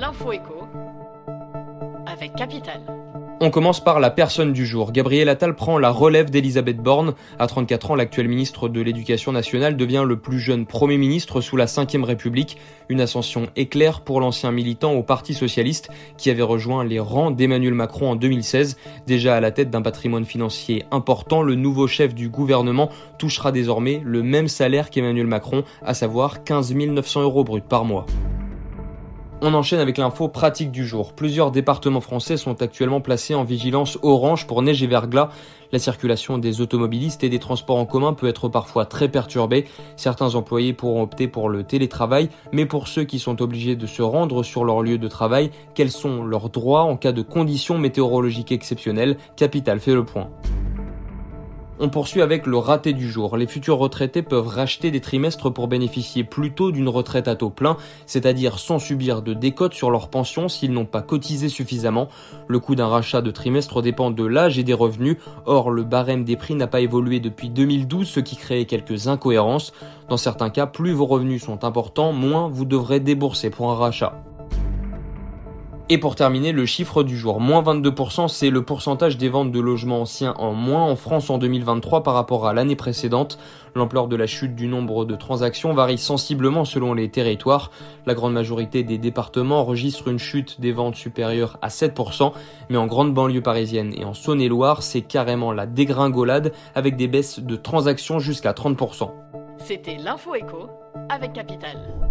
L'info écho avec Capital. On commence par la personne du jour. Gabriel Attal prend la relève d'Elisabeth Borne. À 34 ans, l'actuel ministre de l'Éducation nationale devient le plus jeune Premier ministre sous la Ve République. Une ascension éclair pour l'ancien militant au Parti socialiste qui avait rejoint les rangs d'Emmanuel Macron en 2016. Déjà à la tête d'un patrimoine financier important, le nouveau chef du gouvernement touchera désormais le même salaire qu'Emmanuel Macron, à savoir 15 900 euros bruts par mois. On enchaîne avec l'info pratique du jour. Plusieurs départements français sont actuellement placés en vigilance orange pour neige et verglas. La circulation des automobilistes et des transports en commun peut être parfois très perturbée. Certains employés pourront opter pour le télétravail, mais pour ceux qui sont obligés de se rendre sur leur lieu de travail, quels sont leurs droits en cas de conditions météorologiques exceptionnelles? Capital fait le point. On poursuit avec le raté du jour. Les futurs retraités peuvent racheter des trimestres pour bénéficier plus tôt d'une retraite à taux plein, c'est-à-dire sans subir de décote sur leur pension s'ils n'ont pas cotisé suffisamment. Le coût d'un rachat de trimestre dépend de l'âge et des revenus. Or, le barème des prix n'a pas évolué depuis 2012, ce qui crée quelques incohérences. Dans certains cas, plus vos revenus sont importants, moins vous devrez débourser pour un rachat. Et pour terminer, le chiffre du jour, moins 22%, c'est le pourcentage des ventes de logements anciens en moins en France en 2023 par rapport à l'année précédente. L'ampleur de la chute du nombre de transactions varie sensiblement selon les territoires. La grande majorité des départements enregistre une chute des ventes supérieure à 7%, mais en grande banlieue parisienne et en Saône-et-Loire, c'est carrément la dégringolade avec des baisses de transactions jusqu'à 30%. C'était l'info écho avec Capital.